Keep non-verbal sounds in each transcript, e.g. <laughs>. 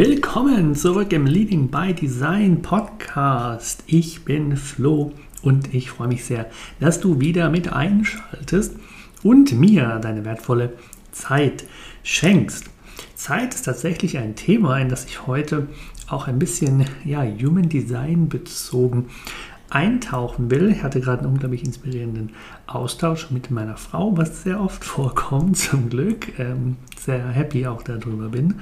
Willkommen zurück im Leading by Design Podcast. Ich bin Flo und ich freue mich sehr, dass du wieder mit einschaltest und mir deine wertvolle Zeit schenkst. Zeit ist tatsächlich ein Thema, in das ich heute auch ein bisschen ja, Human Design bezogen eintauchen will. Ich hatte gerade einen unglaublich inspirierenden Austausch mit meiner Frau, was sehr oft <laughs> vorkommt, zum Glück. Ähm, sehr happy auch darüber bin.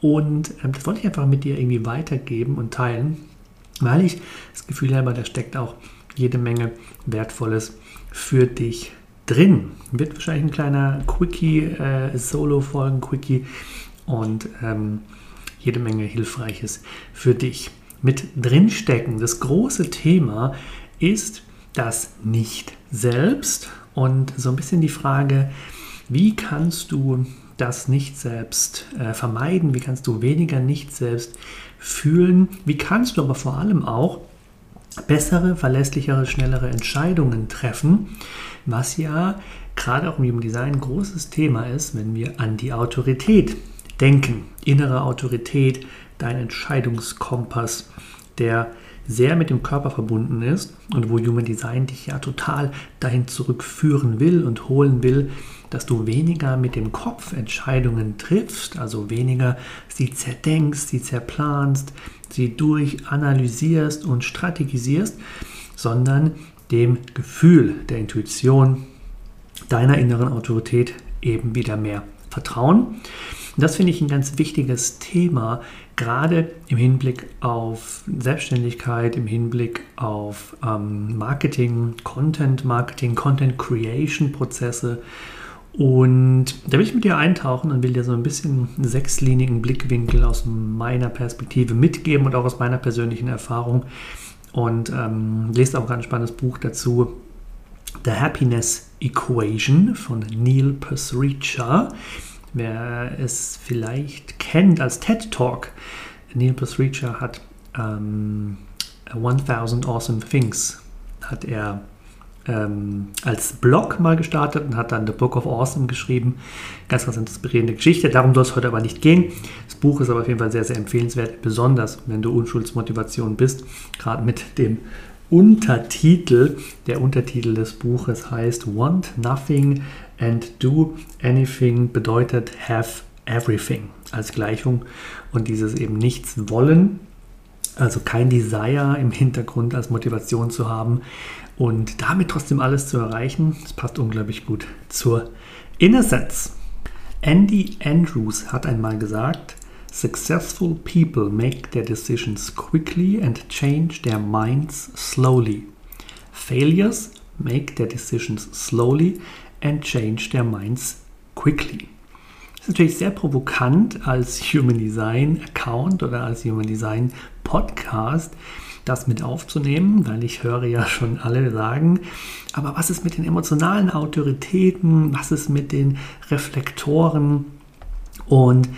Und ähm, das wollte ich einfach mit dir irgendwie weitergeben und teilen, weil ich das Gefühl habe, da steckt auch jede Menge Wertvolles für dich drin. Wird wahrscheinlich ein kleiner Quickie, äh, und ähm, jede Menge Hilfreiches für dich mit drinstecken. Das große Thema ist das Nicht-Selbst und so ein bisschen die Frage, wie kannst du das nicht selbst äh, vermeiden? Wie kannst du weniger nicht selbst fühlen? Wie kannst du aber vor allem auch bessere, verlässlichere, schnellere Entscheidungen treffen? Was ja gerade auch im Human Design ein großes Thema ist, wenn wir an die Autorität denken. Innere Autorität, dein Entscheidungskompass, der sehr mit dem Körper verbunden ist und wo Human Design dich ja total dahin zurückführen will und holen will, dass du weniger mit dem Kopf Entscheidungen triffst, also weniger sie zerdenkst, sie zerplanst, sie durchanalysierst und strategisierst, sondern dem Gefühl der Intuition deiner inneren Autorität eben wieder mehr vertrauen. Das finde ich ein ganz wichtiges Thema, gerade im Hinblick auf Selbstständigkeit, im Hinblick auf ähm, Marketing, Content Marketing, Content Creation Prozesse und da will ich mit dir eintauchen und will dir so ein bisschen sechslinigen Blickwinkel aus meiner Perspektive mitgeben und auch aus meiner persönlichen Erfahrung. Und ähm, lest auch ein ganz spannendes Buch dazu, The Happiness Equation von Neil Pasricha. Wer es vielleicht kennt als TED Talk, Neil Pasricha hat ähm, 1000 Awesome Things hat er ähm, als Blog mal gestartet und hat dann The Book of Awesome geschrieben. Ganz, ganz inspirierende Geschichte. Darum soll es heute aber nicht gehen. Das Buch ist aber auf jeden Fall sehr, sehr empfehlenswert, besonders wenn du Unschuldsmotivation bist. Gerade mit dem Untertitel. Der Untertitel des Buches heißt Want Nothing and Do Anything bedeutet Have Everything als Gleichung und dieses eben nichts wollen, also kein Desire im Hintergrund als Motivation zu haben und damit trotzdem alles zu erreichen, das passt unglaublich gut zur Innocence. Andy Andrews hat einmal gesagt, Successful people make their decisions quickly and change their minds slowly. Failures make their decisions slowly and change their minds quickly. Das ist natürlich sehr provokant als Human Design Account oder als Human Design Podcast, das mit aufzunehmen, weil ich höre ja schon alle sagen, aber was ist mit den emotionalen Autoritäten, was ist mit den Reflektoren? Und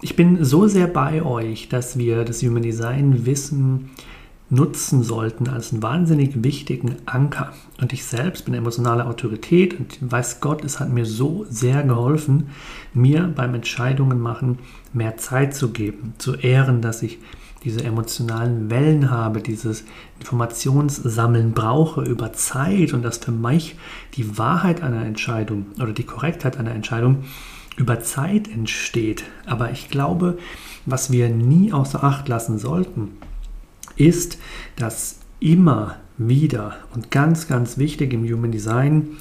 ich bin so sehr bei euch, dass wir das Human Design Wissen nutzen sollten als einen wahnsinnig wichtigen Anker. Und ich selbst bin emotionale Autorität und weiß Gott, es hat mir so sehr geholfen, mir beim Entscheidungen machen mehr Zeit zu geben, zu ehren, dass ich diese emotionalen Wellen habe, dieses Informationssammeln brauche über Zeit und dass für mich die Wahrheit einer Entscheidung oder die Korrektheit einer Entscheidung über Zeit entsteht. Aber ich glaube, was wir nie außer Acht lassen sollten, ist, dass immer wieder und ganz, ganz wichtig im Human Design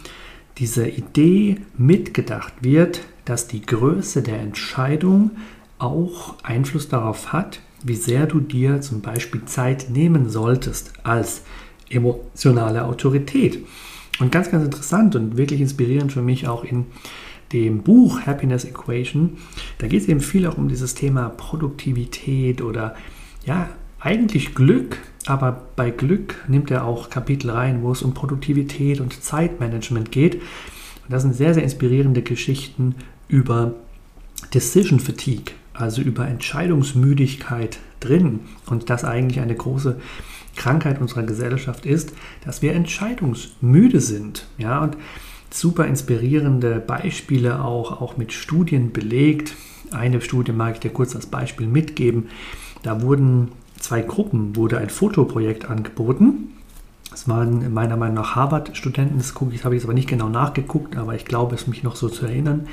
diese Idee mitgedacht wird, dass die Größe der Entscheidung auch Einfluss darauf hat, wie sehr du dir zum Beispiel Zeit nehmen solltest als emotionale Autorität. Und ganz, ganz interessant und wirklich inspirierend für mich auch in dem Buch Happiness Equation, da geht es eben viel auch um dieses Thema Produktivität oder ja, eigentlich Glück, aber bei Glück nimmt er auch Kapitel rein, wo es um Produktivität und Zeitmanagement geht. Und das sind sehr, sehr inspirierende Geschichten über Decision Fatigue, also über Entscheidungsmüdigkeit drin. Und das eigentlich eine große Krankheit unserer Gesellschaft ist, dass wir entscheidungsmüde sind. Ja, und super inspirierende Beispiele auch, auch mit Studien belegt. Eine Studie mag ich dir kurz als Beispiel mitgeben. Da wurden zwei Gruppen, wurde ein Fotoprojekt angeboten. Es waren meiner Meinung nach Harvard-Studenten, das habe ich jetzt aber nicht genau nachgeguckt, aber ich glaube es mich noch so zu erinnern.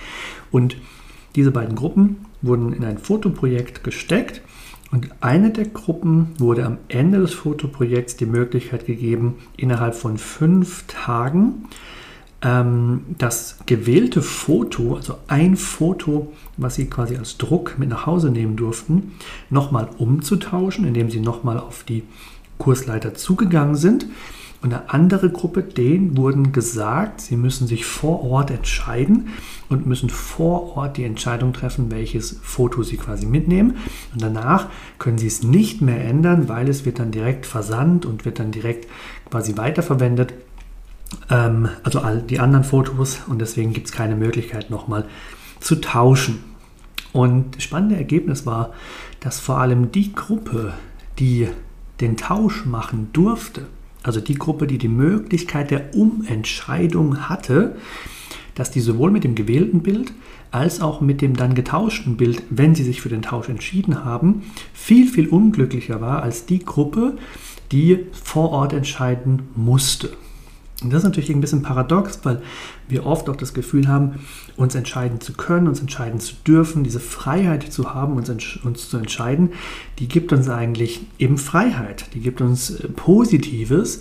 Und diese beiden Gruppen wurden in ein Fotoprojekt gesteckt und eine der Gruppen wurde am Ende des Fotoprojekts die Möglichkeit gegeben, innerhalb von fünf Tagen das gewählte Foto, also ein Foto, was sie quasi als Druck mit nach Hause nehmen durften, nochmal umzutauschen, indem sie nochmal auf die Kursleiter zugegangen sind. Und eine andere Gruppe, denen wurden gesagt, sie müssen sich vor Ort entscheiden und müssen vor Ort die Entscheidung treffen, welches Foto sie quasi mitnehmen. Und danach können sie es nicht mehr ändern, weil es wird dann direkt versandt und wird dann direkt quasi weiterverwendet ähm, also all die anderen Fotos und deswegen gibt es keine Möglichkeit nochmal zu tauschen. Und das spannende Ergebnis war, dass vor allem die Gruppe, die den Tausch machen durfte, also die Gruppe, die die Möglichkeit der Umentscheidung hatte, dass die sowohl mit dem gewählten Bild als auch mit dem dann getauschten Bild, wenn sie sich für den Tausch entschieden haben, viel, viel unglücklicher war als die Gruppe, die vor Ort entscheiden musste. Und das ist natürlich ein bisschen paradox, weil wir oft auch das Gefühl haben, uns entscheiden zu können, uns entscheiden zu dürfen, diese Freiheit zu haben, uns, uns zu entscheiden, die gibt uns eigentlich eben Freiheit, die gibt uns äh, Positives.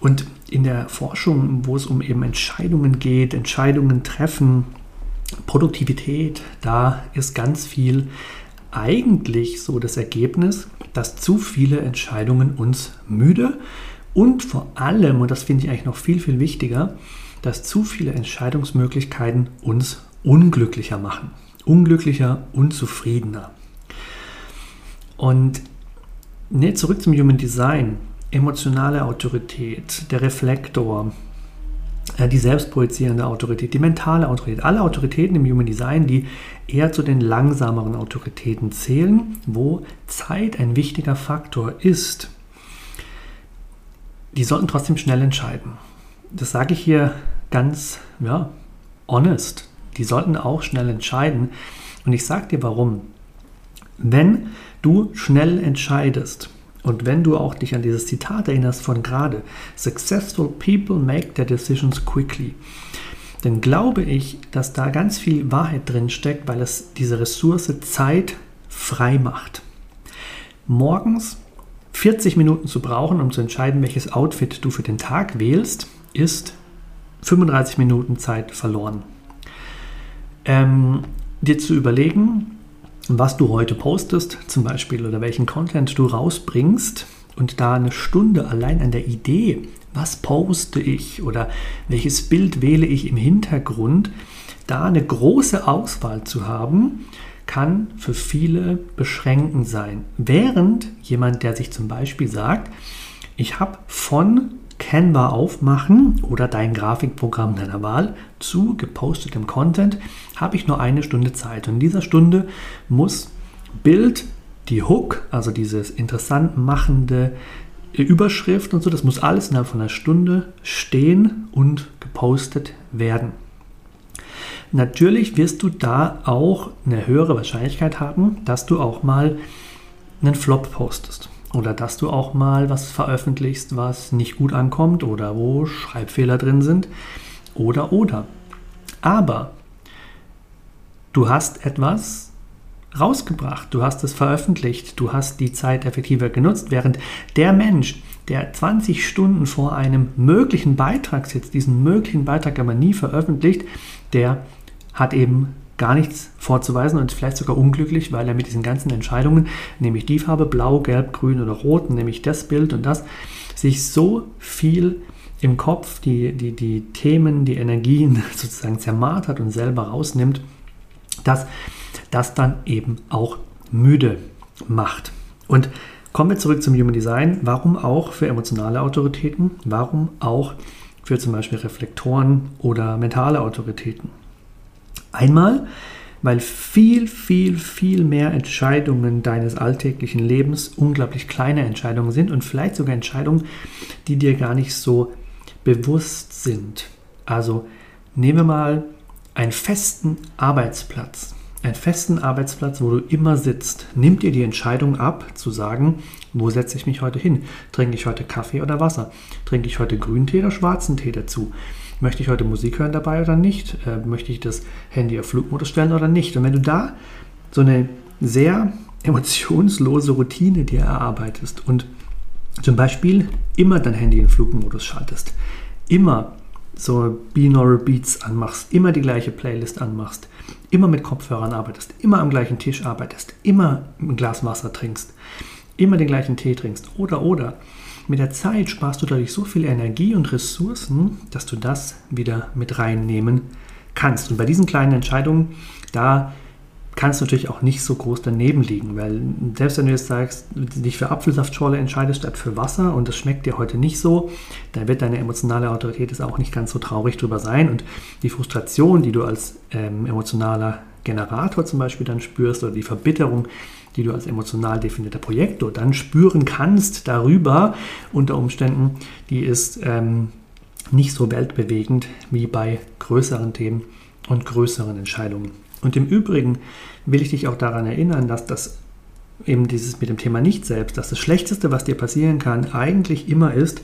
Und in der Forschung, wo es um eben Entscheidungen geht, Entscheidungen treffen, Produktivität, da ist ganz viel eigentlich so das Ergebnis, dass zu viele Entscheidungen uns müde und vor allem, und das finde ich eigentlich noch viel, viel wichtiger, dass zu viele Entscheidungsmöglichkeiten uns unglücklicher machen. Unglücklicher, unzufriedener. Und ne, zurück zum Human Design. Emotionale Autorität, der Reflektor, äh, die selbstprojizierende Autorität, die mentale Autorität, alle Autoritäten im Human Design, die eher zu den langsameren Autoritäten zählen, wo Zeit ein wichtiger Faktor ist die sollten trotzdem schnell entscheiden. Das sage ich hier ganz, ja, honest. Die sollten auch schnell entscheiden. Und ich sage dir warum. Wenn du schnell entscheidest und wenn du auch dich an dieses Zitat erinnerst von gerade, Successful people make their decisions quickly, dann glaube ich, dass da ganz viel Wahrheit drin steckt, weil es diese Ressource Zeit frei macht. Morgens 40 Minuten zu brauchen, um zu entscheiden, welches Outfit du für den Tag wählst, ist 35 Minuten Zeit verloren. Ähm, dir zu überlegen, was du heute postest, zum Beispiel, oder welchen Content du rausbringst und da eine Stunde allein an der Idee, was poste ich oder welches Bild wähle ich im Hintergrund, da eine große Auswahl zu haben, kann für viele beschränkend sein. Während jemand, der sich zum Beispiel sagt, ich habe von Canva aufmachen oder dein Grafikprogramm deiner Wahl zu gepostetem Content, habe ich nur eine Stunde Zeit. Und in dieser Stunde muss Bild, die Hook, also dieses interessant machende Überschrift und so, das muss alles innerhalb von einer Stunde stehen und gepostet werden. Natürlich wirst du da auch eine höhere Wahrscheinlichkeit haben, dass du auch mal einen Flop postest oder dass du auch mal was veröffentlichst, was nicht gut ankommt oder wo Schreibfehler drin sind oder oder. Aber du hast etwas rausgebracht, du hast es veröffentlicht, du hast die Zeit effektiver genutzt, während der Mensch, der 20 Stunden vor einem möglichen Beitrag sitzt, diesen möglichen Beitrag aber nie veröffentlicht, der hat eben gar nichts vorzuweisen und ist vielleicht sogar unglücklich, weil er mit diesen ganzen Entscheidungen, nämlich die Farbe blau, gelb, grün oder rot, nämlich das Bild und das, sich so viel im Kopf die, die, die Themen, die Energien <laughs> sozusagen zermartert und selber rausnimmt, dass das dann eben auch müde macht. Und kommen wir zurück zum Human Design. Warum auch für emotionale Autoritäten? Warum auch für zum Beispiel Reflektoren oder mentale Autoritäten? Einmal, weil viel, viel, viel mehr Entscheidungen deines alltäglichen Lebens unglaublich kleine Entscheidungen sind und vielleicht sogar Entscheidungen, die dir gar nicht so bewusst sind. Also nehmen wir mal einen festen Arbeitsplatz. Einen festen Arbeitsplatz, wo du immer sitzt. Nimmt dir die Entscheidung ab, zu sagen, wo setze ich mich heute hin? Trinke ich heute Kaffee oder Wasser? Trinke ich heute Grüntee oder schwarzen Tee dazu? Möchte ich heute Musik hören dabei oder nicht? Äh, möchte ich das Handy auf Flugmodus stellen oder nicht? Und wenn du da so eine sehr <laughs> emotionslose Routine dir erarbeitest und zum Beispiel immer dein Handy in Flugmodus schaltest, immer so Binaural Beats anmachst, immer die gleiche Playlist anmachst, immer mit Kopfhörern arbeitest, immer am gleichen Tisch arbeitest, immer ein Glas Wasser trinkst, immer den gleichen Tee trinkst oder oder mit der Zeit sparst du dadurch so viel Energie und Ressourcen, dass du das wieder mit reinnehmen kannst. Und bei diesen kleinen Entscheidungen, da kannst natürlich auch nicht so groß daneben liegen, weil selbst wenn du jetzt sagst, dich für Apfelsaftschorle entscheidest statt für Wasser und das schmeckt dir heute nicht so, dann wird deine emotionale Autorität es auch nicht ganz so traurig drüber sein und die Frustration, die du als ähm, emotionaler Generator zum Beispiel dann spürst oder die Verbitterung, die du als emotional definierter Projektor dann spüren kannst darüber unter Umständen, die ist ähm, nicht so weltbewegend wie bei größeren Themen und größeren Entscheidungen. Und im Übrigen will ich dich auch daran erinnern, dass das eben dieses mit dem Thema Nicht-Selbst, dass das Schlechteste, was dir passieren kann, eigentlich immer ist,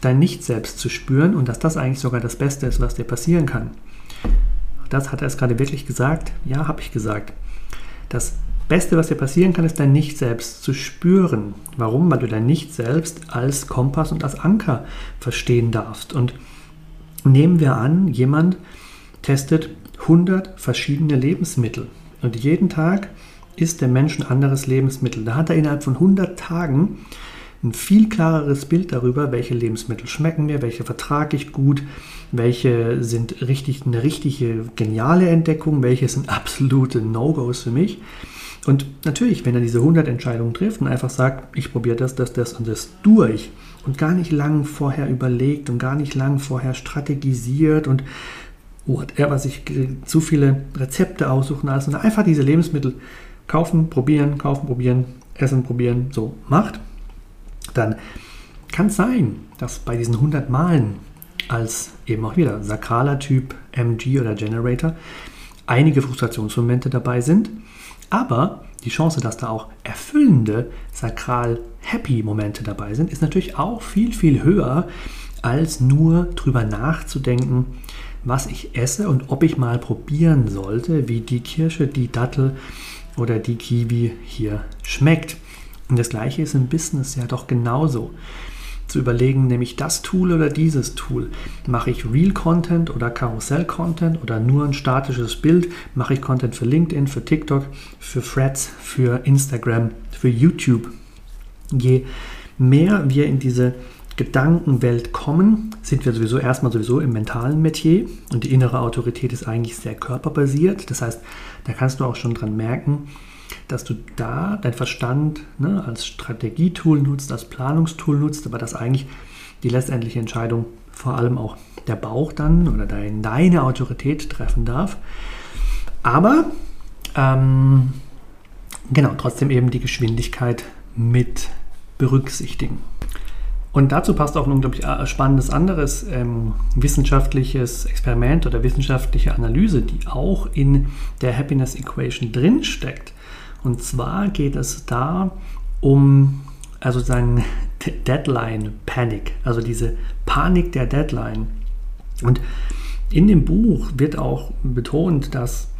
dein Nicht-Selbst zu spüren und dass das eigentlich sogar das Beste ist, was dir passieren kann. Das hat er es gerade wirklich gesagt? Ja, habe ich gesagt. Das Beste, was dir passieren kann, ist dein Nicht-Selbst zu spüren. Warum? Weil du dein Nicht-Selbst als Kompass und als Anker verstehen darfst. Und nehmen wir an, jemand testet 100 verschiedene Lebensmittel und jeden Tag isst der Mensch ein anderes Lebensmittel. Da hat er innerhalb von 100 Tagen ein viel klareres Bild darüber, welche Lebensmittel schmecken mir, welche vertrage ich gut, welche sind richtig eine richtige geniale Entdeckung, welche sind absolute No-Gos für mich. Und natürlich, wenn er diese 100 Entscheidungen trifft und einfach sagt, ich probiere das, das, das und das durch und gar nicht lang vorher überlegt und gar nicht lang vorher strategisiert und whatever sich zu viele Rezepte aussuchen, alles und einfach diese Lebensmittel kaufen, probieren, kaufen, probieren, essen, probieren, so macht, dann kann es sein, dass bei diesen 100 Malen als eben auch wieder sakraler Typ MG oder Generator einige Frustrationsmomente dabei sind aber die Chance, dass da auch erfüllende, sakral happy Momente dabei sind, ist natürlich auch viel, viel höher, als nur drüber nachzudenken, was ich esse und ob ich mal probieren sollte, wie die Kirsche, die Dattel oder die Kiwi hier schmeckt. Und das gleiche ist im Business ja doch genauso zu überlegen, nehme ich das Tool oder dieses Tool? Mache ich Real Content oder Karussell Content oder nur ein statisches Bild? Mache ich Content für LinkedIn, für TikTok, für Threads, für Instagram, für YouTube? Je mehr wir in diese Gedankenwelt kommen, sind wir sowieso erstmal sowieso im mentalen Metier und die innere Autorität ist eigentlich sehr körperbasiert. Das heißt, da kannst du auch schon dran merken, dass du da dein Verstand ne, als Strategietool nutzt, als Planungstool nutzt, aber dass eigentlich die letztendliche Entscheidung vor allem auch der Bauch dann oder dein, deine Autorität treffen darf. Aber ähm, genau, trotzdem eben die Geschwindigkeit mit berücksichtigen. Und dazu passt auch ein unglaublich spannendes anderes ähm, wissenschaftliches Experiment oder wissenschaftliche Analyse, die auch in der Happiness Equation drinsteckt. Und zwar geht es da um also sagen <laughs> Deadline Panic, also diese Panik der Deadline. Und in dem Buch wird auch betont, dass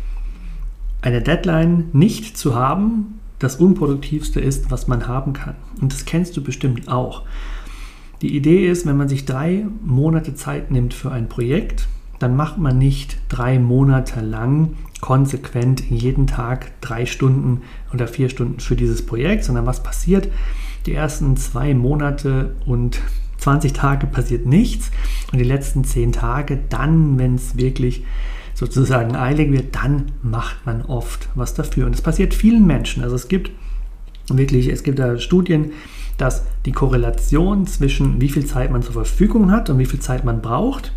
eine Deadline nicht zu haben das unproduktivste ist, was man haben kann. Und das kennst du bestimmt auch. Die Idee ist, wenn man sich drei Monate Zeit nimmt für ein Projekt, dann macht man nicht drei Monate lang konsequent jeden Tag drei Stunden oder vier Stunden für dieses Projekt, sondern was passiert? Die ersten zwei Monate und 20 Tage passiert nichts und die letzten zehn Tage, dann, wenn es wirklich sozusagen eilig wird, dann macht man oft was dafür. Und es passiert vielen Menschen. Also es gibt wirklich, es gibt da Studien, dass die Korrelation zwischen wie viel Zeit man zur Verfügung hat und wie viel Zeit man braucht,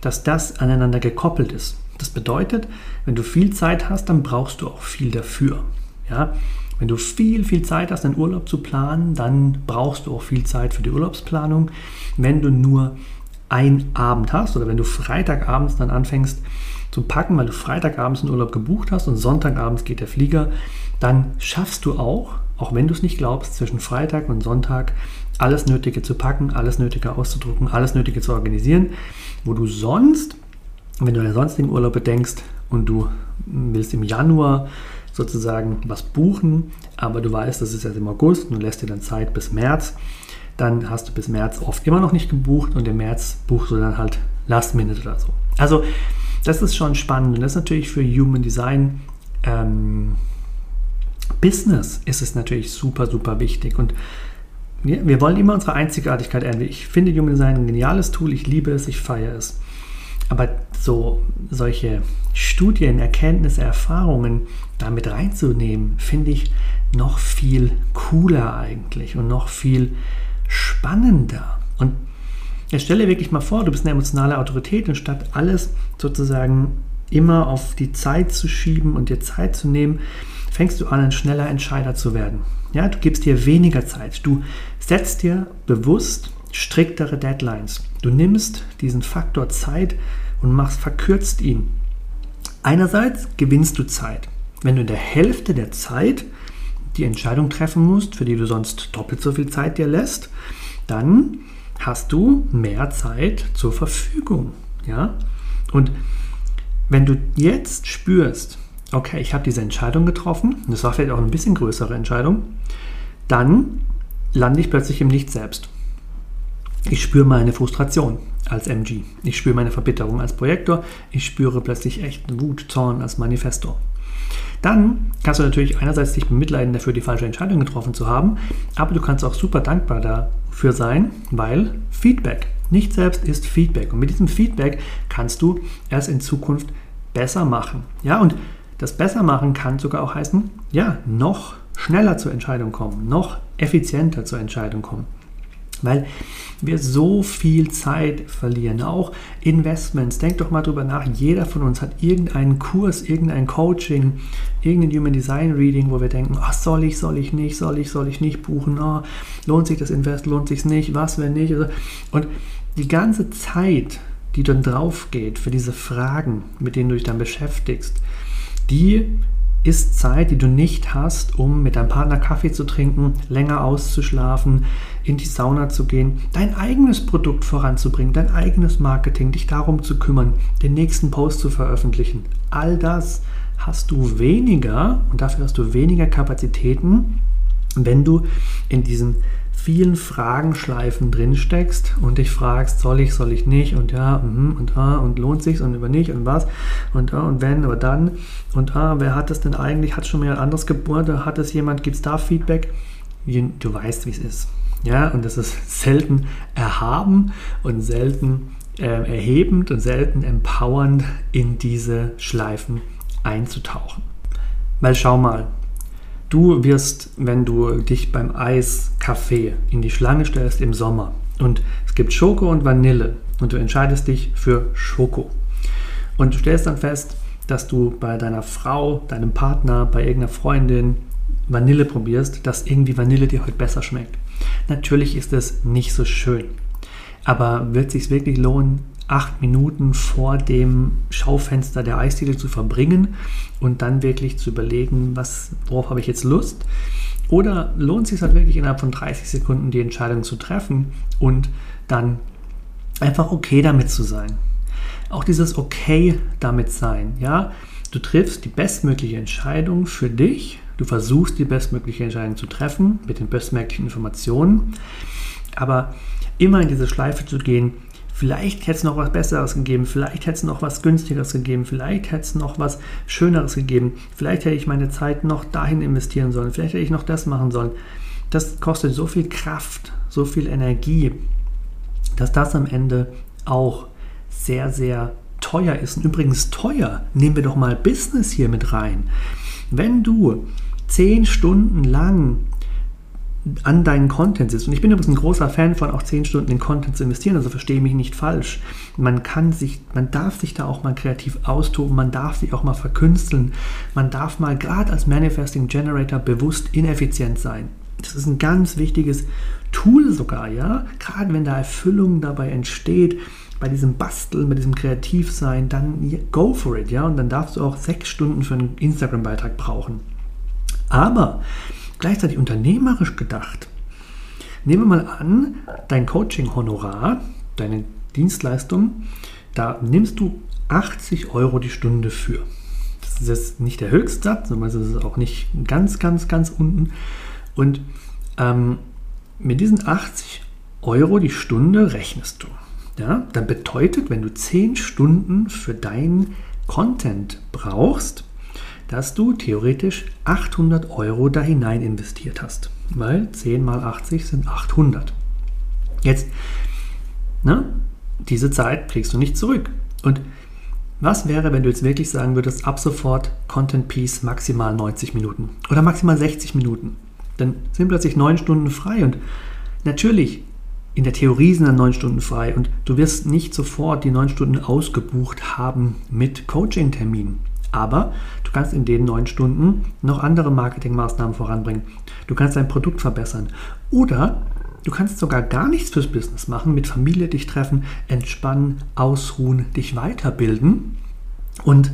dass das aneinander gekoppelt ist. Das bedeutet, wenn du viel Zeit hast, dann brauchst du auch viel dafür. Ja? Wenn du viel, viel Zeit hast, einen Urlaub zu planen, dann brauchst du auch viel Zeit für die Urlaubsplanung. Wenn du nur einen Abend hast oder wenn du Freitagabends dann anfängst zu packen, weil du Freitagabends einen Urlaub gebucht hast und Sonntagabends geht der Flieger, dann schaffst du auch auch wenn du es nicht glaubst, zwischen Freitag und Sonntag alles Nötige zu packen, alles Nötige auszudrucken, alles Nötige zu organisieren, wo du sonst, wenn du an sonstigen Urlaub bedenkst und du willst im Januar sozusagen was buchen, aber du weißt, das ist jetzt im August und du lässt dir dann Zeit bis März, dann hast du bis März oft immer noch nicht gebucht und im März buchst du dann halt Last Minute oder so. Also das ist schon spannend und das ist natürlich für Human Design ähm, Business ist es natürlich super, super wichtig. Und wir, wir wollen immer unsere Einzigartigkeit ändern. Ich finde Human Design ein geniales Tool, ich liebe es, ich feiere es. Aber so solche Studien, Erkenntnisse, Erfahrungen damit reinzunehmen, finde ich noch viel cooler eigentlich und noch viel spannender. Und jetzt stelle wirklich mal vor, du bist eine emotionale Autorität und statt alles sozusagen immer auf die Zeit zu schieben und dir Zeit zu nehmen, fängst du an, ein schneller Entscheider zu werden. Ja, du gibst dir weniger Zeit. Du setzt dir bewusst striktere Deadlines. Du nimmst diesen Faktor Zeit und machst, verkürzt ihn. Einerseits gewinnst du Zeit. Wenn du in der Hälfte der Zeit die Entscheidung treffen musst, für die du sonst doppelt so viel Zeit dir lässt, dann hast du mehr Zeit zur Verfügung. Ja? Und wenn du jetzt spürst, okay, ich habe diese Entscheidung getroffen, das war vielleicht auch eine bisschen größere Entscheidung, dann lande ich plötzlich im Nicht selbst. Ich spüre meine Frustration als MG. Ich spüre meine Verbitterung als Projektor. Ich spüre plötzlich echten Wut, Zorn als Manifestor. Dann kannst du natürlich einerseits dich bemitleiden dafür, die falsche Entscheidung getroffen zu haben, aber du kannst auch super dankbar dafür sein, weil Feedback, nicht selbst ist Feedback. Und mit diesem Feedback kannst du es in Zukunft besser machen. Ja, und das besser machen kann sogar auch heißen, ja, noch schneller zur Entscheidung kommen, noch effizienter zur Entscheidung kommen. Weil wir so viel Zeit verlieren, auch Investments. Denk doch mal drüber nach. Jeder von uns hat irgendeinen Kurs, irgendein Coaching, irgendein Human Design Reading, wo wir denken, ach, soll ich, soll ich nicht, soll ich, soll ich nicht buchen, oh, lohnt sich das Invest, lohnt sich nicht, was, wenn nicht. Und die ganze Zeit, die dann drauf geht für diese Fragen, mit denen du dich dann beschäftigst, die ist Zeit, die du nicht hast, um mit deinem Partner Kaffee zu trinken, länger auszuschlafen, in die Sauna zu gehen, dein eigenes Produkt voranzubringen, dein eigenes Marketing, dich darum zu kümmern, den nächsten Post zu veröffentlichen. All das hast du weniger und dafür hast du weniger Kapazitäten, wenn du in diesen vielen Fragenschleifen drin steckst und dich fragst, soll ich, soll ich nicht? Und ja, mhm, und ah, und lohnt sich und über nicht? Und was? Und ah, und wenn, aber dann? Und ah, wer hat das denn eigentlich, hat schon mal ein anderes geboren, hat es jemand, gibt es da Feedback? Du weißt, wie es ist. Ja, und das ist <laughs> selten erhaben und selten äh, erhebend und selten empowernd in diese Schleifen einzutauchen. Weil schau mal, du wirst, wenn du dich beim Eiskaffee in die Schlange stellst im Sommer und es gibt Schoko und Vanille und du entscheidest dich für Schoko und du stellst dann fest, dass du bei deiner Frau, deinem Partner, bei irgendeiner Freundin Vanille probierst, dass irgendwie Vanille dir heute besser schmeckt. Natürlich ist es nicht so schön, aber wird es sich wirklich lohnen, acht Minuten vor dem Schaufenster der Eisdiele zu verbringen und dann wirklich zu überlegen, was, worauf habe ich jetzt Lust? Oder lohnt es sich halt wirklich innerhalb von 30 Sekunden die Entscheidung zu treffen und dann einfach okay damit zu sein? Auch dieses okay damit sein, ja? Du triffst die bestmögliche Entscheidung für dich, du versuchst die bestmögliche Entscheidung zu treffen mit den bestmöglichen Informationen, aber immer in diese Schleife zu gehen, Vielleicht hätte es noch was Besseres gegeben, vielleicht hätte es noch was Günstigeres gegeben, vielleicht hätte es noch was Schöneres gegeben, vielleicht hätte ich meine Zeit noch dahin investieren sollen, vielleicht hätte ich noch das machen sollen. Das kostet so viel Kraft, so viel Energie, dass das am Ende auch sehr, sehr teuer ist. Und übrigens teuer, nehmen wir doch mal Business hier mit rein. Wenn du zehn Stunden lang an deinen Content sitzt. Und ich bin übrigens ein großer Fan von auch 10 Stunden in Content zu investieren, also verstehe mich nicht falsch. Man kann sich, man darf sich da auch mal kreativ austoben, man darf sich auch mal verkünsteln, man darf mal gerade als Manifesting Generator bewusst ineffizient sein. Das ist ein ganz wichtiges Tool sogar, ja. Gerade wenn da Erfüllung dabei entsteht, bei diesem Basteln, bei diesem Kreativsein, dann go for it, ja. Und dann darfst du auch sechs Stunden für einen Instagram-Beitrag brauchen. Aber gleichzeitig unternehmerisch gedacht. Nehmen wir mal an, dein Coaching-Honorar, deine Dienstleistung, da nimmst du 80 Euro die Stunde für. Das ist jetzt nicht der Höchstsatz, sondern es ist auch nicht ganz, ganz, ganz unten. Und ähm, mit diesen 80 Euro die Stunde rechnest du. Ja, dann bedeutet, wenn du 10 Stunden für deinen Content brauchst, dass du theoretisch 800 Euro da hinein investiert hast. Weil 10 mal 80 sind 800. Jetzt, ne, diese Zeit kriegst du nicht zurück. Und was wäre, wenn du jetzt wirklich sagen würdest, ab sofort Content Piece maximal 90 Minuten oder maximal 60 Minuten? Dann sind plötzlich 9 Stunden frei und natürlich, in der Theorie sind dann 9 Stunden frei und du wirst nicht sofort die 9 Stunden ausgebucht haben mit Coaching-Terminen. Aber du kannst in den neun Stunden noch andere Marketingmaßnahmen voranbringen. Du kannst dein Produkt verbessern. Oder du kannst sogar gar nichts fürs Business machen, mit Familie dich treffen, entspannen, ausruhen, dich weiterbilden und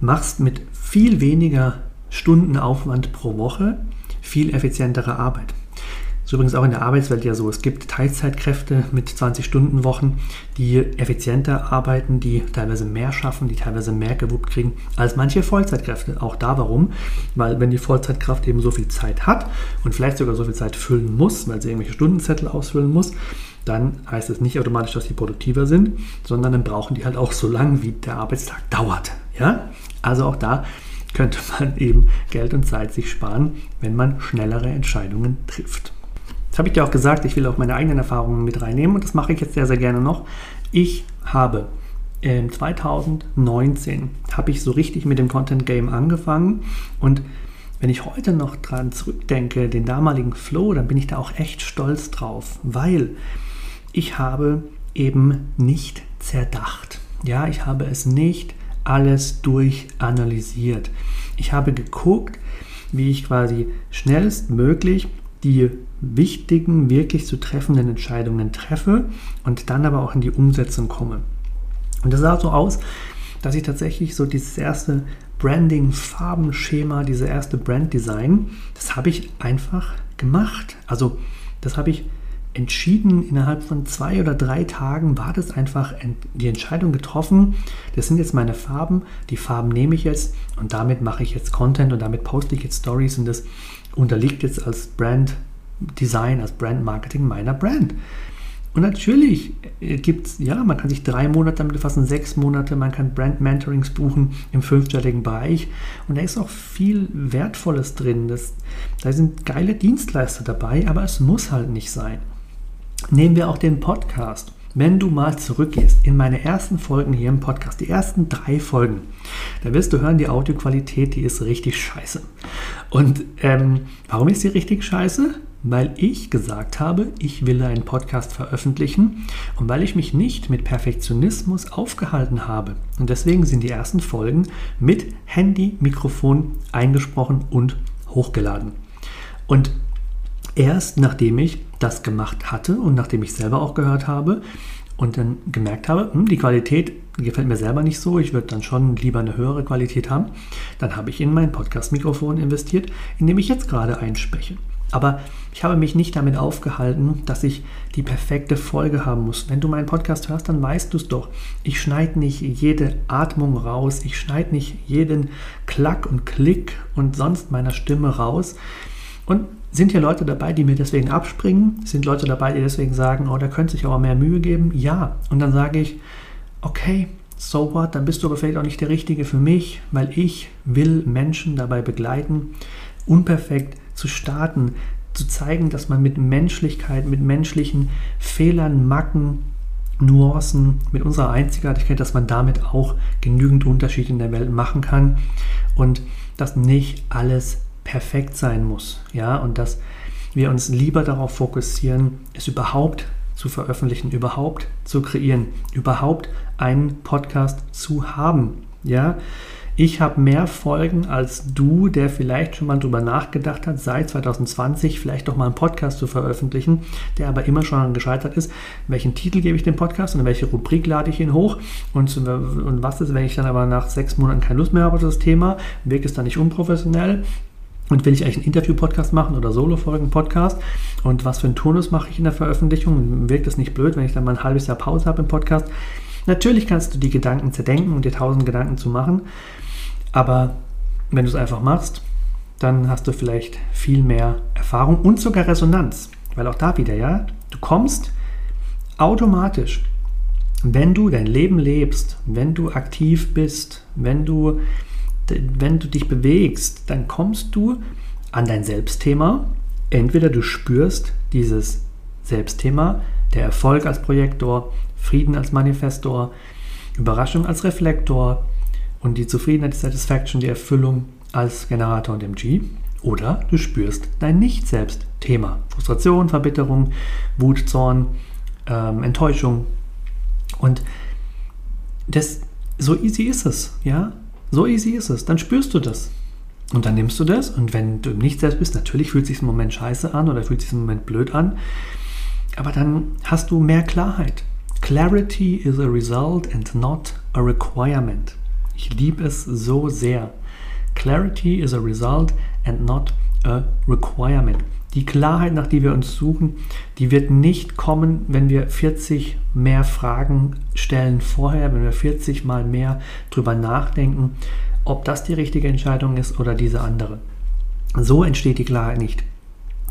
machst mit viel weniger Stundenaufwand pro Woche viel effizientere Arbeit ist übrigens auch in der Arbeitswelt ja so. Es gibt Teilzeitkräfte mit 20-Stunden-Wochen, die effizienter arbeiten, die teilweise mehr schaffen, die teilweise mehr gewuppt kriegen als manche Vollzeitkräfte. Auch da warum? Weil wenn die Vollzeitkraft eben so viel Zeit hat und vielleicht sogar so viel Zeit füllen muss, weil sie irgendwelche Stundenzettel ausfüllen muss, dann heißt es nicht automatisch, dass sie produktiver sind, sondern dann brauchen die halt auch so lange, wie der Arbeitstag dauert. Ja? Also auch da könnte man <laughs> eben Geld und Zeit sich sparen, wenn man schnellere Entscheidungen trifft. Das habe ich dir auch gesagt, ich will auch meine eigenen Erfahrungen mit reinnehmen und das mache ich jetzt sehr, sehr gerne noch. Ich habe in 2019 habe ich so richtig mit dem Content Game angefangen und wenn ich heute noch dran zurückdenke, den damaligen Flow, dann bin ich da auch echt stolz drauf, weil ich habe eben nicht zerdacht. Ja, ich habe es nicht alles durchanalysiert. Ich habe geguckt, wie ich quasi schnellstmöglich die wichtigen, wirklich zu treffenden Entscheidungen treffe und dann aber auch in die Umsetzung komme. Und das sah so aus, dass ich tatsächlich so dieses erste Branding, Farbenschema, diese erste Branddesign, das habe ich einfach gemacht. Also das habe ich entschieden, innerhalb von zwei oder drei Tagen war das einfach die Entscheidung getroffen, das sind jetzt meine Farben, die Farben nehme ich jetzt und damit mache ich jetzt Content und damit poste ich jetzt Stories und das unterliegt jetzt als Brand Design, als Brand Marketing meiner Brand. Und natürlich äh, gibt es, ja, man kann sich drei Monate damit befassen, sechs Monate, man kann Brand Mentorings buchen im fünfstelligen Bereich. Und da ist auch viel Wertvolles drin. Das, da sind geile Dienstleister dabei, aber es muss halt nicht sein. Nehmen wir auch den Podcast. Wenn du mal zurückgehst in meine ersten Folgen hier im Podcast, die ersten drei Folgen, da wirst du hören, die Audioqualität, die ist richtig scheiße. Und ähm, warum ist sie richtig scheiße? Weil ich gesagt habe, ich will einen Podcast veröffentlichen und weil ich mich nicht mit Perfektionismus aufgehalten habe. Und deswegen sind die ersten Folgen mit Handy, Mikrofon eingesprochen und hochgeladen. Und erst nachdem ich das gemacht hatte und nachdem ich selber auch gehört habe und dann gemerkt habe, hm, die Qualität gefällt mir selber nicht so, ich würde dann schon lieber eine höhere Qualität haben, dann habe ich in mein Podcast-Mikrofon investiert, in dem ich jetzt gerade einspreche. Aber ich habe mich nicht damit aufgehalten, dass ich die perfekte Folge haben muss. Wenn du meinen Podcast hörst, dann weißt du es doch. Ich schneide nicht jede Atmung raus, ich schneide nicht jeden Klack und Klick und sonst meiner Stimme raus. Und sind hier Leute dabei, die mir deswegen abspringen? Sind Leute dabei, die deswegen sagen, oh, da könnte sich aber mehr Mühe geben? Ja. Und dann sage ich, okay, so what, dann bist du aber vielleicht auch nicht der Richtige für mich, weil ich will Menschen dabei begleiten, unperfekt zu starten, zu zeigen, dass man mit Menschlichkeit, mit menschlichen Fehlern, Macken, Nuancen, mit unserer Einzigartigkeit, dass man damit auch genügend Unterschied in der Welt machen kann und dass nicht alles perfekt sein muss. Ja, und dass wir uns lieber darauf fokussieren, es überhaupt zu veröffentlichen, überhaupt zu kreieren, überhaupt einen Podcast zu haben. Ja, ich habe mehr Folgen als du, der vielleicht schon mal darüber nachgedacht hat, seit 2020 vielleicht doch mal einen Podcast zu veröffentlichen, der aber immer schon gescheitert ist. Welchen Titel gebe ich dem Podcast und in welche Rubrik lade ich ihn hoch? Und, und was ist, wenn ich dann aber nach sechs Monaten keine Lust mehr habe auf das Thema? Wirkt es dann nicht unprofessionell? Und will ich eigentlich einen Interview-Podcast machen oder Solo-Folgen-Podcast? Und was für einen Turnus mache ich in der Veröffentlichung? Wirkt es nicht blöd, wenn ich dann mal ein halbes Jahr Pause habe im Podcast? Natürlich kannst du die Gedanken zerdenken und dir tausend Gedanken zu machen, aber wenn du es einfach machst, dann hast du vielleicht viel mehr Erfahrung und sogar Resonanz. Weil auch da wieder, ja, du kommst automatisch, wenn du dein Leben lebst, wenn du aktiv bist, wenn du wenn du dich bewegst, dann kommst du an dein Selbstthema. Entweder du spürst dieses Selbstthema, der Erfolg als Projektor, Frieden als Manifestor, Überraschung als Reflektor und die Zufriedenheit, die Satisfaction, die Erfüllung als Generator und MG. Oder du spürst dein Nicht-Selbst-Thema. Frustration, Verbitterung, Wut, Zorn, ähm, Enttäuschung. Und das, so easy ist es, ja. So easy ist es. Dann spürst du das. Und dann nimmst du das. Und wenn du Nicht selbst bist, natürlich fühlt sich im Moment scheiße an oder fühlt sich im Moment blöd an. Aber dann hast du mehr Klarheit. Clarity is a result and not a requirement. Ich liebe es so sehr. Clarity is a result and not a requirement. Die Klarheit, nach die wir uns suchen, die wird nicht kommen, wenn wir 40 mehr Fragen stellen vorher, wenn wir 40 mal mehr drüber nachdenken, ob das die richtige Entscheidung ist oder diese andere. So entsteht die Klarheit nicht.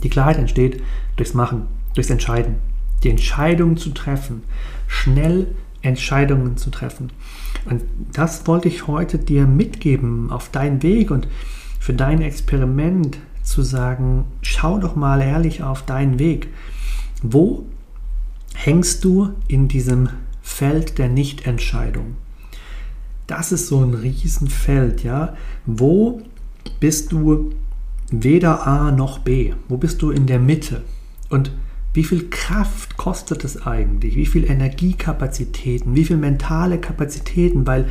Die Klarheit entsteht durchs Machen, durchs Entscheiden. Die Entscheidung zu treffen, schnell Entscheidungen zu treffen. Und das wollte ich heute dir mitgeben auf deinen Weg und für dein Experiment zu sagen, schau doch mal ehrlich auf deinen Weg. Wo hängst du in diesem Feld der Nichtentscheidung? Das ist so ein Riesenfeld, ja. Wo bist du weder A noch B? Wo bist du in der Mitte? Und wie viel Kraft kostet es eigentlich? Wie viel Energiekapazitäten? Wie viel mentale Kapazitäten? Weil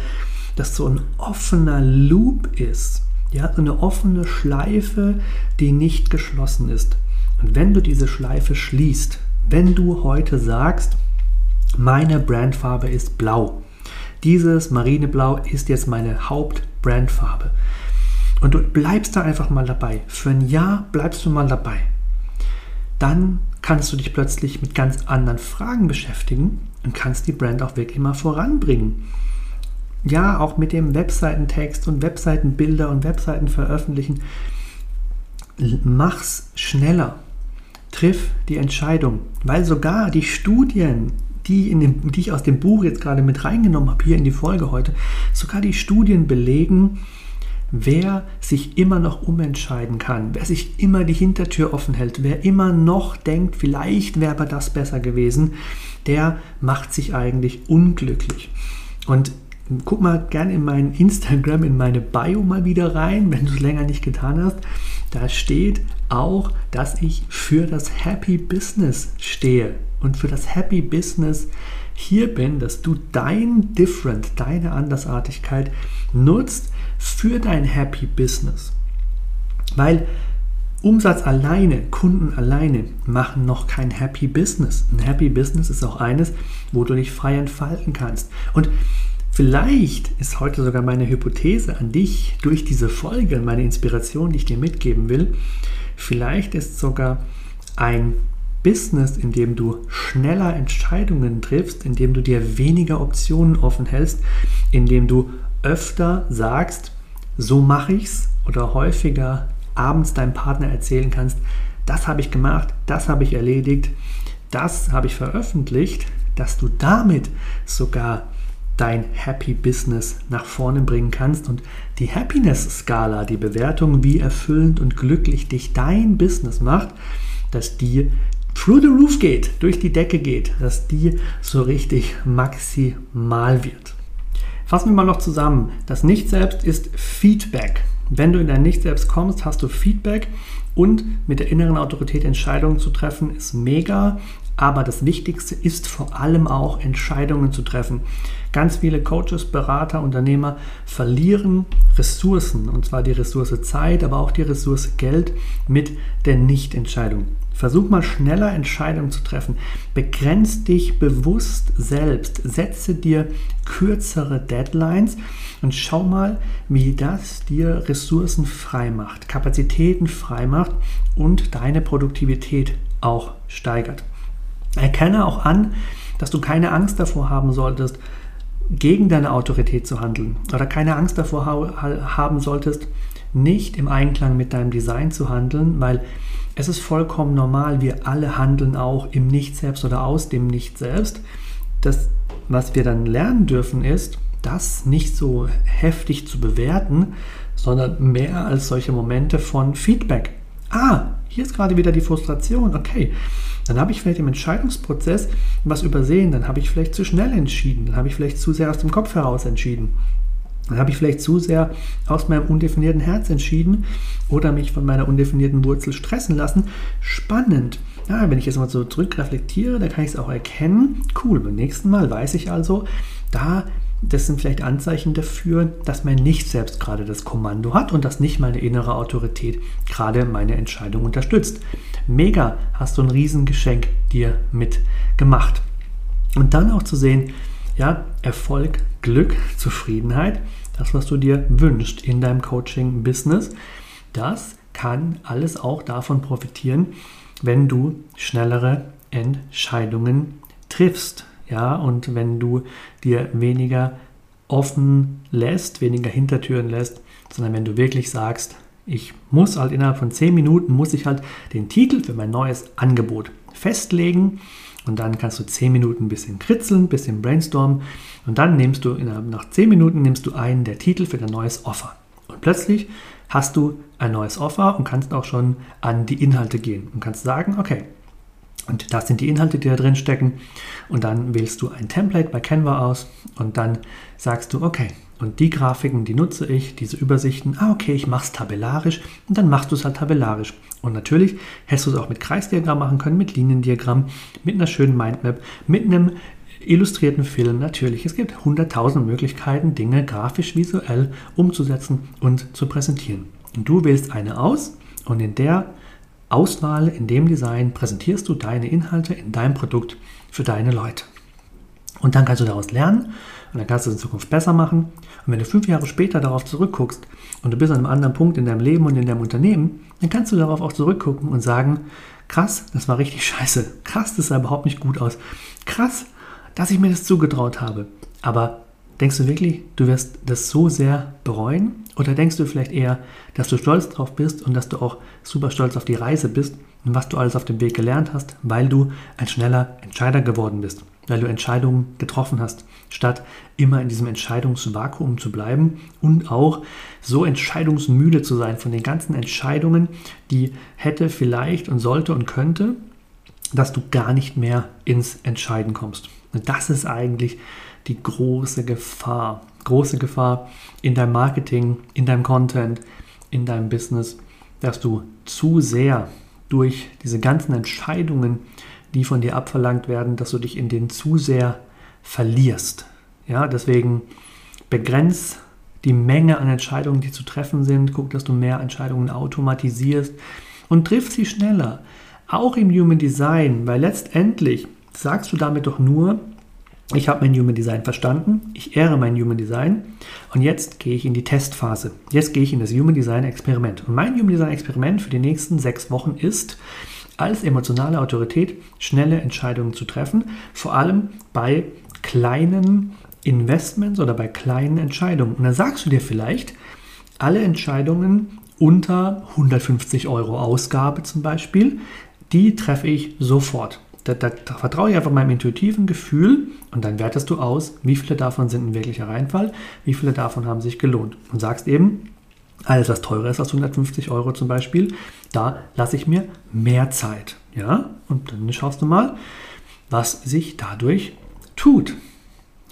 das so ein offener Loop ist. Ja, so eine offene Schleife, die nicht geschlossen ist. Und wenn du diese Schleife schließt, wenn du heute sagst, meine Brandfarbe ist blau, dieses Marineblau ist jetzt meine Hauptbrandfarbe. Und du bleibst da einfach mal dabei. Für ein Jahr bleibst du mal dabei. Dann kannst du dich plötzlich mit ganz anderen Fragen beschäftigen und kannst die Brand auch wirklich mal voranbringen ja, auch mit dem Webseitentext und Webseitenbilder und Webseiten veröffentlichen, mach's schneller. triff die Entscheidung, weil sogar die Studien, die, in dem, die ich aus dem Buch jetzt gerade mit reingenommen habe, hier in die Folge heute, sogar die Studien belegen, wer sich immer noch umentscheiden kann, wer sich immer die Hintertür offen hält, wer immer noch denkt, vielleicht wäre das besser gewesen, der macht sich eigentlich unglücklich. Und guck mal gerne in mein Instagram, in meine Bio mal wieder rein, wenn du es länger nicht getan hast. Da steht auch, dass ich für das Happy Business stehe. Und für das Happy Business hier bin, dass du dein Different, deine Andersartigkeit nutzt für dein Happy Business. Weil Umsatz alleine, Kunden alleine machen noch kein Happy Business. Ein Happy Business ist auch eines, wo du dich frei entfalten kannst. Und vielleicht ist heute sogar meine Hypothese an dich durch diese Folge, meine Inspiration, die ich dir mitgeben will, vielleicht ist sogar ein Business, in dem du schneller Entscheidungen triffst, in dem du dir weniger Optionen offen hältst, in dem du öfter sagst, so mache ich's oder häufiger abends deinem Partner erzählen kannst, das habe ich gemacht, das habe ich erledigt, das habe ich veröffentlicht, dass du damit sogar dein Happy Business nach vorne bringen kannst und die Happiness-Skala, die Bewertung, wie erfüllend und glücklich dich dein Business macht, dass die through the roof geht, durch die Decke geht, dass die so richtig maximal wird. Fassen wir mal noch zusammen. Das Nicht-Selbst ist Feedback. Wenn du in dein Nicht-Selbst kommst, hast du Feedback und mit der inneren Autorität Entscheidungen zu treffen, ist mega. Aber das Wichtigste ist vor allem auch Entscheidungen zu treffen. Ganz viele Coaches, Berater, Unternehmer verlieren Ressourcen, und zwar die Ressource Zeit, aber auch die Ressource Geld mit der Nichtentscheidung. Versuch mal schneller Entscheidungen zu treffen. Begrenz dich bewusst selbst. Setze dir kürzere Deadlines und schau mal, wie das dir Ressourcen frei macht, Kapazitäten frei macht und deine Produktivität auch steigert. Erkenne auch an, dass du keine Angst davor haben solltest, gegen deine Autorität zu handeln oder keine Angst davor haben solltest, nicht im Einklang mit deinem Design zu handeln, weil es ist vollkommen normal, wir alle handeln auch im Nicht-Selbst oder aus dem Nicht-Selbst. Das, was wir dann lernen dürfen, ist, das nicht so heftig zu bewerten, sondern mehr als solche Momente von Feedback. Ah, hier ist gerade wieder die Frustration. Okay, dann habe ich vielleicht im Entscheidungsprozess was übersehen, dann habe ich vielleicht zu schnell entschieden, dann habe ich vielleicht zu sehr aus dem Kopf heraus entschieden. Dann habe ich vielleicht zu sehr aus meinem undefinierten Herz entschieden oder mich von meiner undefinierten Wurzel stressen lassen. Spannend. Ja, wenn ich jetzt mal so zurückreflektiere, dann kann ich es auch erkennen. Cool, beim nächsten Mal weiß ich also, da das sind vielleicht Anzeichen dafür, dass mein Nicht selbst gerade das Kommando hat und dass nicht meine innere Autorität gerade meine Entscheidung unterstützt. Mega, hast du ein Riesengeschenk dir mitgemacht. Und dann auch zu sehen, ja, Erfolg, Glück, Zufriedenheit, das, was du dir wünschst in deinem Coaching-Business, das kann alles auch davon profitieren, wenn du schnellere Entscheidungen triffst. Ja, und wenn du dir weniger offen lässt, weniger Hintertüren lässt, sondern wenn du wirklich sagst, ich muss halt innerhalb von 10 Minuten, muss ich halt den Titel für mein neues Angebot festlegen und dann kannst du 10 Minuten ein bisschen kritzeln, ein bisschen brainstormen und dann nimmst du innerhalb nach 10 Minuten nimmst du einen der Titel für dein neues Offer. Und plötzlich hast du ein neues Offer und kannst auch schon an die Inhalte gehen und kannst sagen, okay, und das sind die Inhalte, die da drin stecken. Und dann wählst du ein Template bei Canva aus und dann sagst du, okay, und die Grafiken, die nutze ich, diese Übersichten, ah, okay, ich mache es tabellarisch und dann machst du es halt tabellarisch. Und natürlich hättest du es auch mit Kreisdiagramm machen können, mit Liniendiagramm, mit einer schönen Mindmap, mit einem illustrierten Film natürlich. Es gibt hunderttausend Möglichkeiten, Dinge grafisch, visuell umzusetzen und zu präsentieren. Und du wählst eine aus und in der Auswahl, in dem Design präsentierst du deine Inhalte in deinem Produkt für deine Leute. Und dann kannst du daraus lernen und dann kannst du es in Zukunft besser machen. Und wenn du fünf Jahre später darauf zurückguckst und du bist an einem anderen Punkt in deinem Leben und in deinem Unternehmen, dann kannst du darauf auch zurückgucken und sagen, krass, das war richtig <laughs> scheiße. Krass, das sah überhaupt nicht gut aus. Krass, dass ich mir das zugetraut habe. Aber denkst du wirklich, du wirst das so sehr bereuen? Oder denkst du vielleicht eher, dass du stolz drauf bist und dass du auch super stolz auf die Reise bist und was du alles auf dem Weg gelernt hast, weil du ein schneller Entscheider geworden bist, weil du Entscheidungen getroffen hast, statt immer in diesem Entscheidungsvakuum zu bleiben und auch so entscheidungsmüde zu sein von den ganzen Entscheidungen, die hätte, vielleicht und sollte und könnte, dass du gar nicht mehr ins Entscheiden kommst. Und das ist eigentlich die große Gefahr. Große Gefahr in deinem Marketing, in deinem Content, in deinem Business, dass du zu sehr durch diese ganzen Entscheidungen, die von dir abverlangt werden, dass du dich in denen zu sehr verlierst. Ja, deswegen begrenz die Menge an Entscheidungen, die zu treffen sind. Guck, dass du mehr Entscheidungen automatisierst und triff sie schneller. Auch im Human Design, weil letztendlich sagst du damit doch nur, ich habe mein Human Design verstanden, ich ehre mein Human Design und jetzt gehe ich in die Testphase. Jetzt gehe ich in das Human Design Experiment. Und mein Human Design Experiment für die nächsten sechs Wochen ist, als emotionale Autorität schnelle Entscheidungen zu treffen, vor allem bei kleinen Investments oder bei kleinen Entscheidungen. Und dann sagst du dir vielleicht, alle Entscheidungen unter 150 Euro Ausgabe zum Beispiel, die treffe ich sofort. Da, da, vertraue ich einfach meinem intuitiven Gefühl und dann wertest du aus, wie viele davon sind ein wirklicher Reinfall, wie viele davon haben sich gelohnt. Und sagst eben, alles was teurer ist als 150 Euro zum Beispiel, da lasse ich mir mehr Zeit. Ja, und dann schaust du mal, was sich dadurch tut.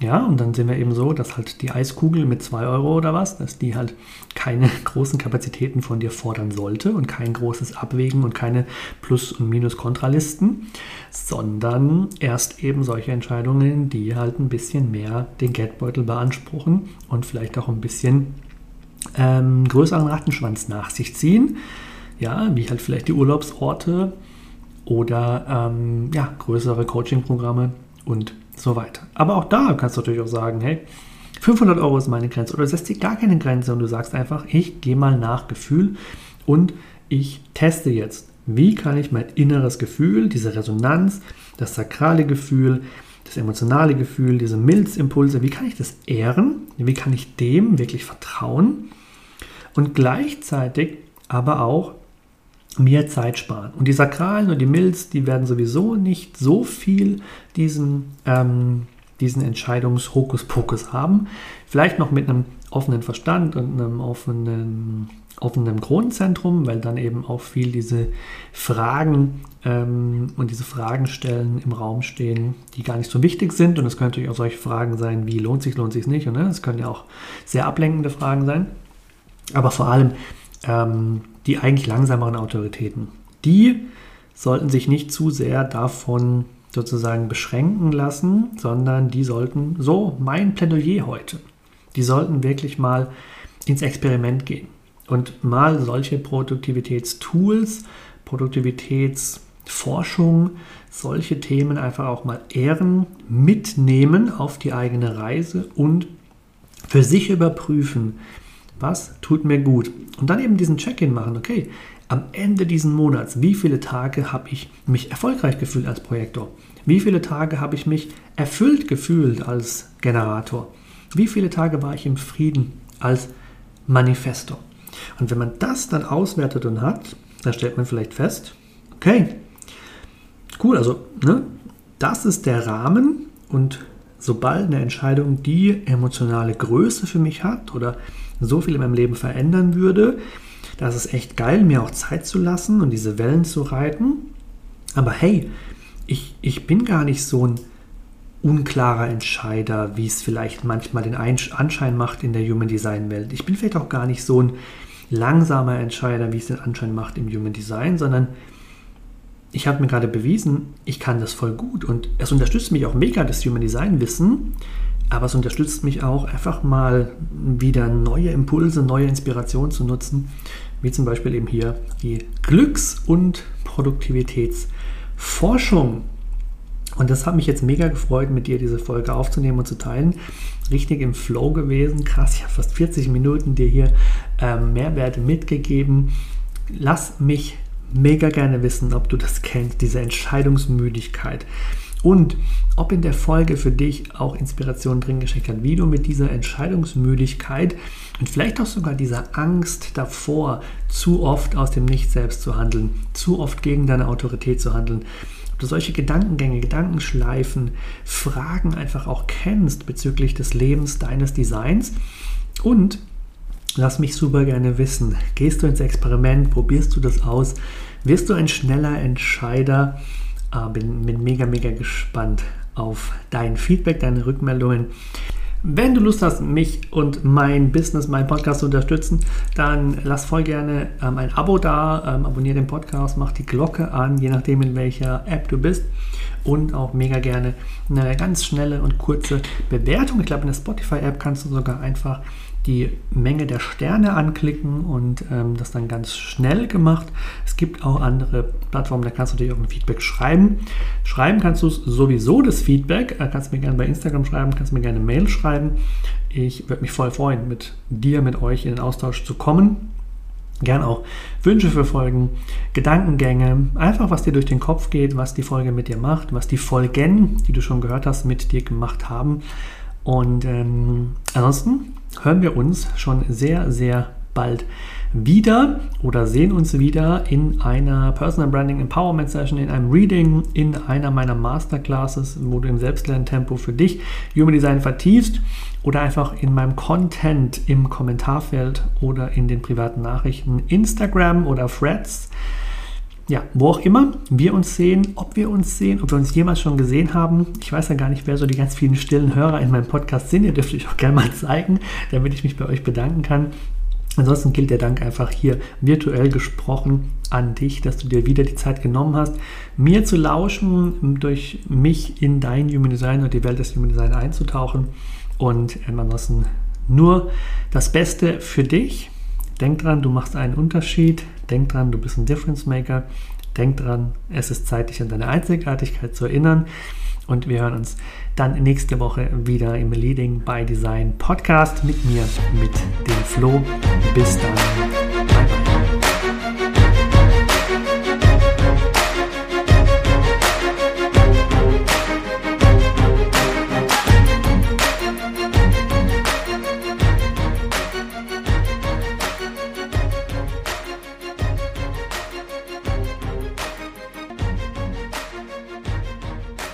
Ja, und dann sehen wir eben so, dass halt die Eiskugel mit 2 Euro oder was, dass die halt keine <laughs> großen Kapazitäten von dir fordern sollte und kein großes Abwägen und keine Plus- und Minus-Kontralisten, sondern erst eben solche Entscheidungen, die halt ein bisschen mehr den Geldbeutel beanspruchen und vielleicht auch ein bisschen ähm, größeren Rattenschwanz nach sich ziehen. Ja, wie halt vielleicht die Urlaubsorte oder ähm, ja, größere Coaching-Programme und so weiter. Aber auch da kannst du natürlich auch sagen, hey, 500 Euro ist meine Grenze. Oder setzt dir gar keine Grenze und du sagst einfach, ich gehe mal nach Gefühl und ich teste jetzt, wie kann ich mein inneres Gefühl, diese Resonanz, das sakrale Gefühl, das emotionale Gefühl, diese Milzimpulse, wie kann ich das ehren, wie kann ich dem wirklich vertrauen? Und gleichzeitig aber auch mir Zeit sparen. Und die Sakralen und die Milz, die werden sowieso nicht so viel diesen, ähm, diesen Entscheidungshokuspokus haben. Vielleicht noch mit einem offenen Verstand und einem offenen, offenen Grundzentrum, weil dann eben auch viel diese Fragen ähm, und diese Fragen stellen im Raum stehen, die gar nicht so wichtig sind. Und es können natürlich auch solche Fragen sein, wie lohnt sich, lohnt sich nicht. Und es ne? können ja auch sehr ablenkende Fragen sein. Aber vor allem ähm, die eigentlich langsameren Autoritäten, die sollten sich nicht zu sehr davon sozusagen beschränken lassen, sondern die sollten, so mein Plädoyer heute, die sollten wirklich mal ins Experiment gehen und mal solche Produktivitätstools, Produktivitätsforschung, solche Themen einfach auch mal ehren, mitnehmen auf die eigene Reise und für sich überprüfen, was tut mir gut. Und dann eben diesen Check-in machen, okay, am Ende dieses Monats, wie viele Tage habe ich mich erfolgreich gefühlt als Projektor? Wie viele Tage habe ich mich erfüllt gefühlt als Generator? Wie viele Tage war ich im Frieden als Manifestor? Und wenn man das dann auswertet und hat, dann stellt man vielleicht fest, okay, cool, also ne, das ist der Rahmen und sobald eine Entscheidung die emotionale Größe für mich hat oder so viel in meinem Leben verändern würde, das ist echt geil, mir auch Zeit zu lassen und diese Wellen zu reiten. Aber hey, ich, ich bin gar nicht so ein unklarer Entscheider, wie es vielleicht manchmal den Anschein macht in der Human Design Welt. Ich bin vielleicht auch gar nicht so ein langsamer Entscheider, wie es den Anschein macht im Human Design, sondern ich habe mir gerade bewiesen, ich kann das voll gut und es unterstützt mich auch mega, das Human Design Wissen, aber es unterstützt mich auch einfach mal wieder neue Impulse, neue Inspirationen zu nutzen, wie zum Beispiel eben hier die Glücks- und Produktivitätsforschung. Und das hat mich jetzt mega gefreut, mit dir diese Folge aufzunehmen und zu teilen. Richtig im Flow gewesen. Krass, ich habe fast 40 Minuten dir hier ähm, Mehrwerte mitgegeben. Lass mich mega gerne wissen, ob du das kennst, diese Entscheidungsmüdigkeit. Und ob in der Folge für dich auch Inspiration drin gesteckt hat, wie du mit dieser Entscheidungsmüdigkeit und vielleicht auch sogar dieser Angst davor, zu oft aus dem Nicht selbst zu handeln, zu oft gegen deine Autorität zu handeln, ob du solche Gedankengänge, Gedankenschleifen, Fragen einfach auch kennst bezüglich des Lebens deines Designs und Lass mich super gerne wissen. Gehst du ins Experiment? Probierst du das aus? Wirst du ein schneller Entscheider? Ah, bin, bin mega, mega gespannt auf dein Feedback, deine Rückmeldungen. Wenn du Lust hast, mich und mein Business, meinen Podcast zu unterstützen, dann lass voll gerne ähm, ein Abo da, ähm, abonniere den Podcast, mach die Glocke an, je nachdem in welcher App du bist und auch mega gerne eine ganz schnelle und kurze Bewertung. Ich glaube, in der Spotify-App kannst du sogar einfach die Menge der Sterne anklicken und ähm, das dann ganz schnell gemacht. Es gibt auch andere Plattformen, da kannst du dir auch ein Feedback schreiben. Schreiben kannst du sowieso das Feedback, äh, kannst mir gerne bei Instagram schreiben, kannst mir gerne eine Mail schreiben. Ich würde mich voll freuen, mit dir, mit euch in den Austausch zu kommen. Gern auch Wünsche für Folgen, Gedankengänge, einfach was dir durch den Kopf geht, was die Folge mit dir macht, was die Folgen, die du schon gehört hast, mit dir gemacht haben. Und ähm, ansonsten hören wir uns schon sehr, sehr bald wieder oder sehen uns wieder in einer Personal Branding Empowerment Session, in einem Reading, in einer meiner Masterclasses, wo du im Selbstlerntempo für dich Human Design vertiefst oder einfach in meinem Content im Kommentarfeld oder in den privaten Nachrichten Instagram oder Threads ja, wo auch immer wir uns sehen, ob wir uns sehen, ob wir uns jemals schon gesehen haben. Ich weiß ja gar nicht, wer so die ganz vielen stillen Hörer in meinem Podcast sind. Ihr dürft euch auch gerne mal zeigen, damit ich mich bei euch bedanken kann. Ansonsten gilt der Dank einfach hier virtuell gesprochen an dich, dass du dir wieder die Zeit genommen hast, mir zu lauschen, durch mich in dein Human Design und die Welt des Human Design einzutauchen. Und ansonsten nur das Beste für dich. Denk dran, du machst einen Unterschied. Denk dran, du bist ein Difference Maker. Denk dran, es ist Zeit, dich an deine Einzigartigkeit zu erinnern. Und wir hören uns dann nächste Woche wieder im Leading by Design Podcast mit mir, mit dem Flo. Bis dann. Bye bye.